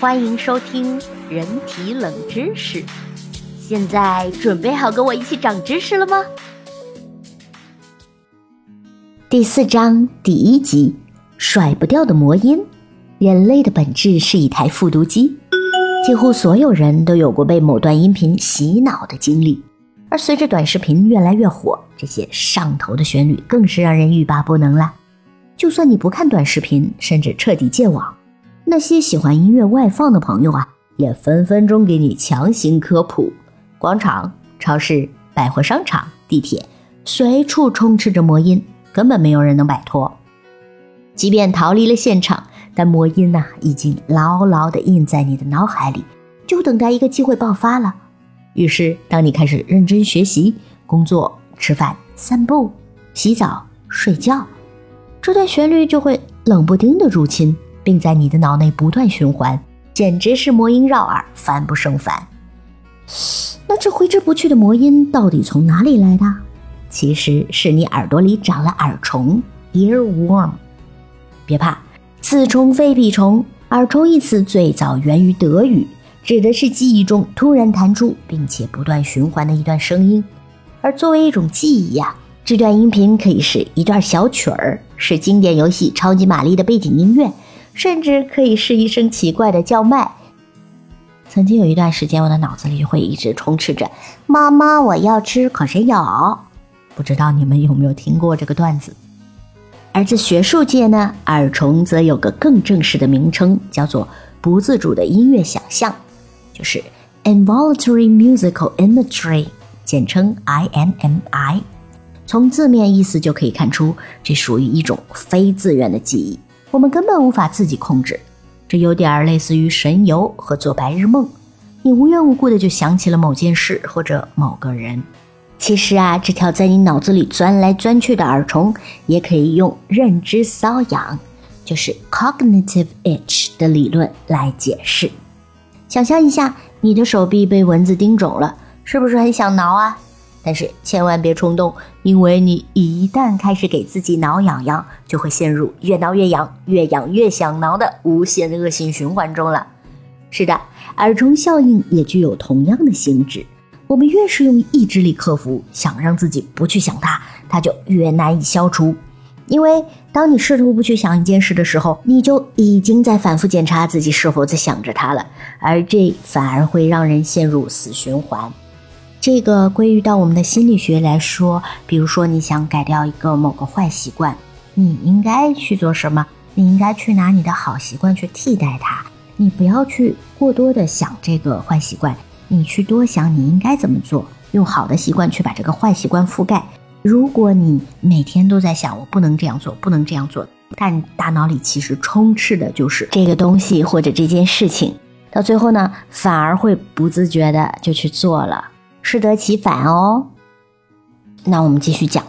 欢迎收听人体冷知识。现在准备好跟我一起长知识了吗？第四章第一集：甩不掉的魔音。人类的本质是一台复读机，几乎所有人都有过被某段音频洗脑的经历。而随着短视频越来越火，这些上头的旋律更是让人欲罢不能了。就算你不看短视频，甚至彻底戒网。那些喜欢音乐外放的朋友啊，也分分钟给你强行科普：广场、超市、百货商场、地铁，随处充斥着魔音，根本没有人能摆脱。即便逃离了现场，但魔音呐，已经牢牢地印在你的脑海里，就等待一个机会爆发了。于是，当你开始认真学习、工作、吃饭、散步、洗澡、睡觉，这段旋律就会冷不丁地入侵。并在你的脑内不断循环，简直是魔音绕耳，烦不胜烦。那这挥之不去的魔音到底从哪里来的？其实是你耳朵里长了耳虫 （earworm）。别怕，此虫非彼虫。耳虫一词最早源于德语，指的是记忆中突然弹出并且不断循环的一段声音。而作为一种记忆呀，这段音频可以是一段小曲儿，是经典游戏《超级玛丽》的背景音乐。甚至可以是一声奇怪的叫卖。曾经有一段时间，我的脑子里会一直充斥着“妈妈，我要吃可谁有”。不知道你们有没有听过这个段子？而在学术界呢，耳虫则有个更正式的名称，叫做不自主的音乐想象，就是 involuntary musical imagery，简称 INMI。从字面意思就可以看出，这属于一种非自愿的记忆。我们根本无法自己控制，这有点类似于神游和做白日梦。你无缘无故的就想起了某件事或者某个人。其实啊，这条在你脑子里钻来钻去的耳虫，也可以用认知瘙痒，就是 cognitive itch 的理论来解释。想象一下，你的手臂被蚊子叮肿了，是不是很想挠啊？但是千万别冲动，因为你一旦开始给自己挠痒痒，就会陷入越挠越痒、越痒越想挠的无限恶性循环中了。是的，耳虫效应也具有同样的性质。我们越是用意志力克服，想让自己不去想它，它就越难以消除。因为当你试图不去想一件事的时候，你就已经在反复检查自己是否在想着它了，而这反而会让人陷入死循环。这个归于到我们的心理学来说，比如说你想改掉一个某个坏习惯，你应该去做什么？你应该去拿你的好习惯去替代它。你不要去过多的想这个坏习惯，你去多想你应该怎么做，用好的习惯去把这个坏习惯覆盖。如果你每天都在想我不能这样做，不能这样做，但大脑里其实充斥的就是这个东西或者这件事情，到最后呢，反而会不自觉的就去做了。适得其反哦。那我们继续讲，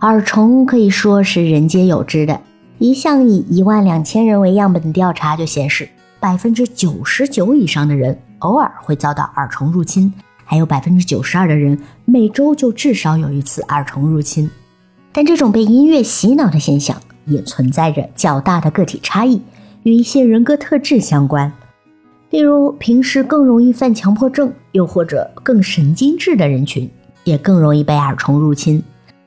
耳虫可以说是人皆有之的。一项以一万两千人为样本的调查就显示，百分之九十九以上的人偶尔会遭到耳虫入侵，还有百分之九十二的人每周就至少有一次耳虫入侵。但这种被音乐洗脑的现象也存在着较大的个体差异，与一些人格特质相关。例如，平时更容易犯强迫症，又或者更神经质的人群，也更容易被耳虫入侵。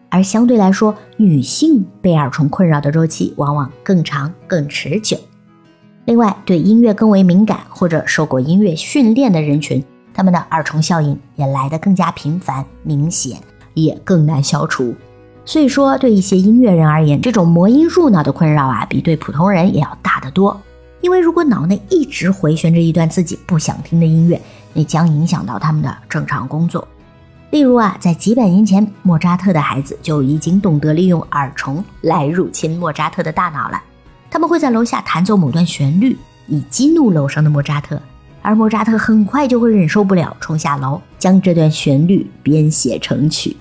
而相对来说，女性被耳虫困扰的周期往往更长、更持久。另外，对音乐更为敏感或者受过音乐训练的人群，他们的耳虫效应也来得更加频繁、明显，也更难消除。所以说，对一些音乐人而言，这种魔音入脑的困扰啊，比对普通人也要大得多。因为如果脑内一直回旋着一段自己不想听的音乐，那将影响到他们的正常工作。例如啊，在几百年前，莫扎特的孩子就已经懂得利用耳虫来入侵莫扎特的大脑了。他们会在楼下弹奏某段旋律，以激怒楼上的莫扎特，而莫扎特很快就会忍受不了，冲下楼将这段旋律编写成曲。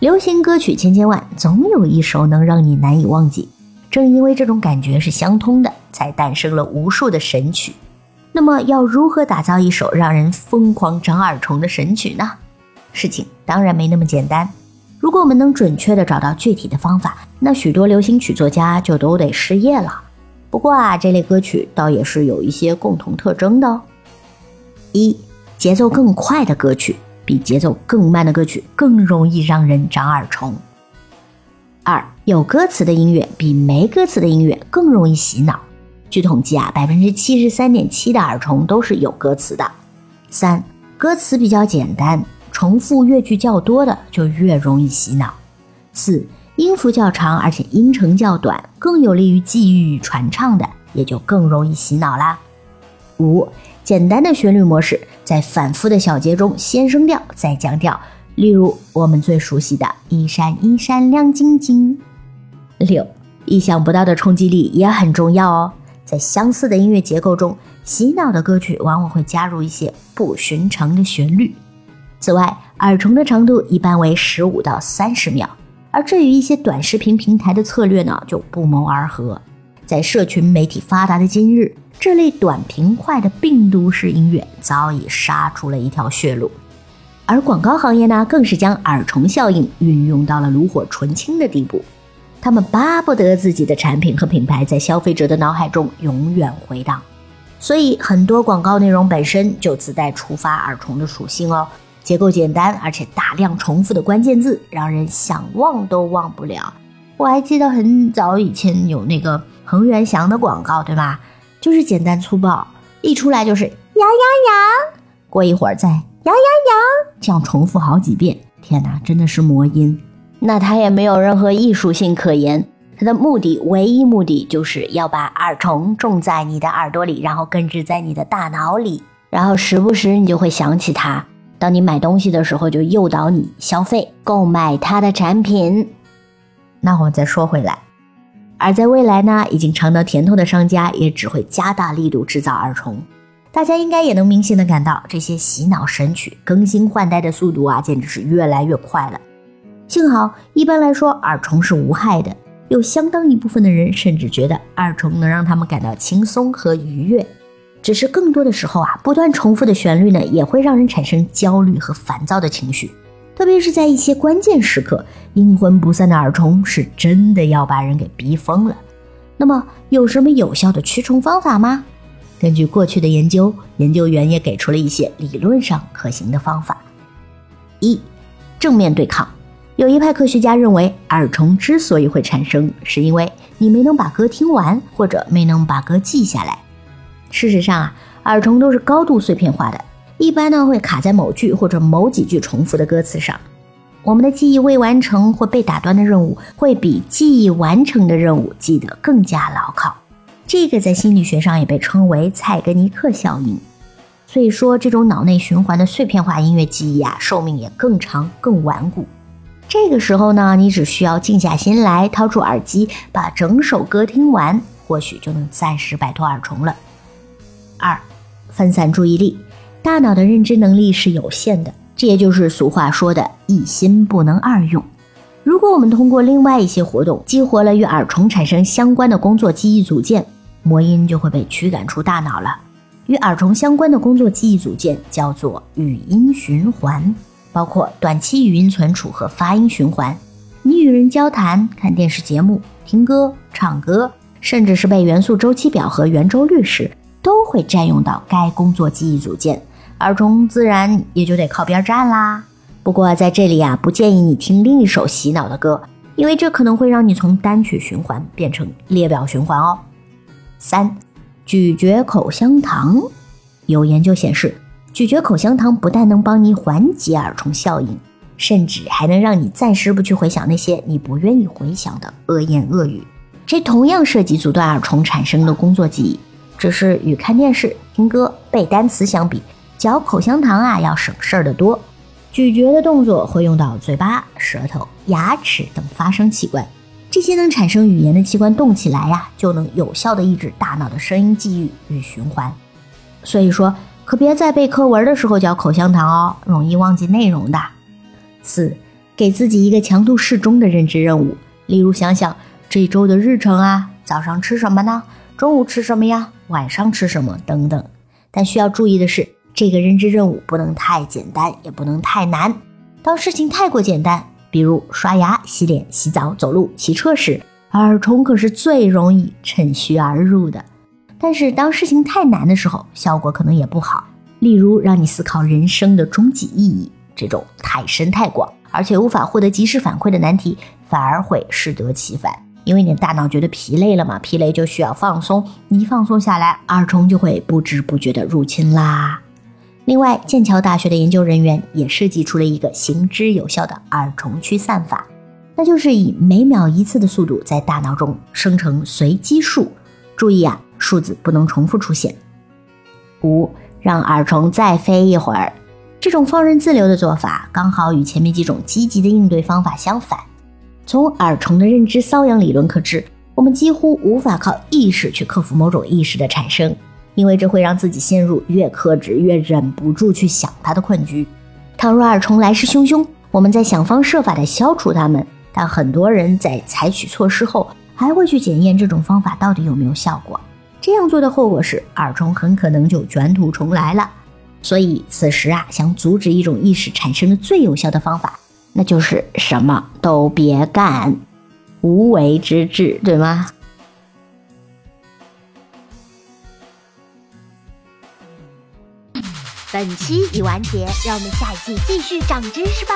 流行歌曲千千万，总有一首能让你难以忘记。正因为这种感觉是相通的，才诞生了无数的神曲。那么，要如何打造一首让人疯狂长耳虫的神曲呢？事情当然没那么简单。如果我们能准确地找到具体的方法，那许多流行曲作家就都得失业了。不过啊，这类歌曲倒也是有一些共同特征的哦。一、节奏更快的歌曲比节奏更慢的歌曲更容易让人长耳虫。二、有歌词的音乐比没歌词的音乐更容易洗脑。据统计啊，百分之七十三点七的耳虫都是有歌词的。三、歌词比较简单，重复乐句较多的就越容易洗脑。四、音符较长而且音程较短，更有利于记忆与传唱的，也就更容易洗脑啦。五、简单的旋律模式，在反复的小节中先升调再降调，例如我们最熟悉的“一闪一闪亮晶晶”。六、意想不到的冲击力也很重要哦，在相似的音乐结构中，洗脑的歌曲往往会加入一些不寻常的旋律。此外，耳虫的长度一般为十五到三十秒。而这与一些短视频平台的策略呢，就不谋而合。在社群媒体发达的今日，这类短平快的病毒式音乐早已杀出了一条血路。而广告行业呢，更是将耳虫效应运用到了炉火纯青的地步。他们巴不得自己的产品和品牌在消费者的脑海中永远回荡，所以很多广告内容本身就自带触发耳虫的属性哦。结构简单，而且大量重复的关键字，让人想忘都忘不了。我还记得很早以前有那个恒源祥的广告，对吧？就是简单粗暴，一出来就是“羊羊羊”，过一会儿再“羊羊羊”，这样重复好几遍。天哪，真的是魔音。那它也没有任何艺术性可言，它的目的，唯一目的就是要把耳虫种在你的耳朵里，然后根植在你的大脑里，然后时不时你就会想起它。当你买东西的时候，就诱导你消费购买它的产品。那我们再说回来，而在未来呢，已经尝到甜头的商家也只会加大力度制造耳虫。大家应该也能明显的感到，这些洗脑神曲更新换代的速度啊，简直是越来越快了。幸好，一般来说，耳虫是无害的，有相当一部分的人甚至觉得耳虫能让他们感到轻松和愉悦。只是更多的时候啊，不断重复的旋律呢，也会让人产生焦虑和烦躁的情绪，特别是在一些关键时刻，阴魂不散的耳虫是真的要把人给逼疯了。那么，有什么有效的驱虫方法吗？根据过去的研究，研究员也给出了一些理论上可行的方法。一、正面对抗。有一派科学家认为，耳虫之所以会产生，是因为你没能把歌听完，或者没能把歌记下来。事实上啊，耳虫都是高度碎片化的，一般呢会卡在某句或者某几句重复的歌词上。我们的记忆未完成或被打断的任务，会比记忆完成的任务记得更加牢靠。这个在心理学上也被称为蔡格尼克效应。所以说，这种脑内循环的碎片化音乐记忆啊，寿命也更长、更顽固。这个时候呢，你只需要静下心来，掏出耳机，把整首歌听完，或许就能暂时摆脱耳虫了。二，分散注意力，大脑的认知能力是有限的，这也就是俗话说的“一心不能二用”。如果我们通过另外一些活动激活了与耳虫产生相关的工作记忆组件，魔音就会被驱赶出大脑了。与耳虫相关的工作记忆组件叫做语音循环，包括短期语音存储和发音循环。你与人交谈、看电视节目、听歌、唱歌，甚至是背元素周期表和圆周率时。都会占用到该工作记忆组件，耳虫自然也就得靠边站啦。不过在这里啊，不建议你听另一首洗脑的歌，因为这可能会让你从单曲循环变成列表循环哦。三，咀嚼口香糖。有研究显示，咀嚼口香糖不但能帮你缓解耳虫效应，甚至还能让你暂时不去回想那些你不愿意回想的恶言恶语。这同样涉及阻断耳虫产生的工作记忆。只是与看电视、听歌、背单词相比，嚼口香糖啊要省事儿的多。咀嚼的动作会用到嘴巴、舌头、牙齿等发声器官，这些能产生语言的器官动起来呀，就能有效的抑制大脑的声音记忆与循环。所以说，可别在背课文的时候嚼口香糖哦，容易忘记内容的。四，给自己一个强度适中的认知任务，例如想想这周的日程啊，早上吃什么呢？中午吃什么呀？晚上吃什么？等等。但需要注意的是，这个认知任务不能太简单，也不能太难。当事情太过简单，比如刷牙、洗脸、洗澡、走路、骑车时，耳虫可是最容易趁虚而入的。但是当事情太难的时候，效果可能也不好。例如，让你思考人生的终极意义，这种太深太广，而且无法获得及时反馈的难题，反而会适得其反。因为你的大脑觉得疲累了嘛，疲累就需要放松，你一放松下来，耳虫就会不知不觉的入侵啦。另外，剑桥大学的研究人员也设计出了一个行之有效的耳虫驱散法，那就是以每秒一次的速度在大脑中生成随机数。注意啊，数字不能重复出现。五，让耳虫再飞一会儿。这种放任自流的做法，刚好与前面几种积极的应对方法相反。从耳虫的认知瘙痒理论可知，我们几乎无法靠意识去克服某种意识的产生，因为这会让自己陷入越克制越忍不住去想它的困局。倘若耳虫来势汹汹，我们在想方设法的消除它们，但很多人在采取措施后，还会去检验这种方法到底有没有效果。这样做的后果是，耳虫很可能就卷土重来了。所以，此时啊，想阻止一种意识产生的最有效的方法。那就是什么都别干，无为之治，对吗？本期已完结，让我们下一季继续长知识吧。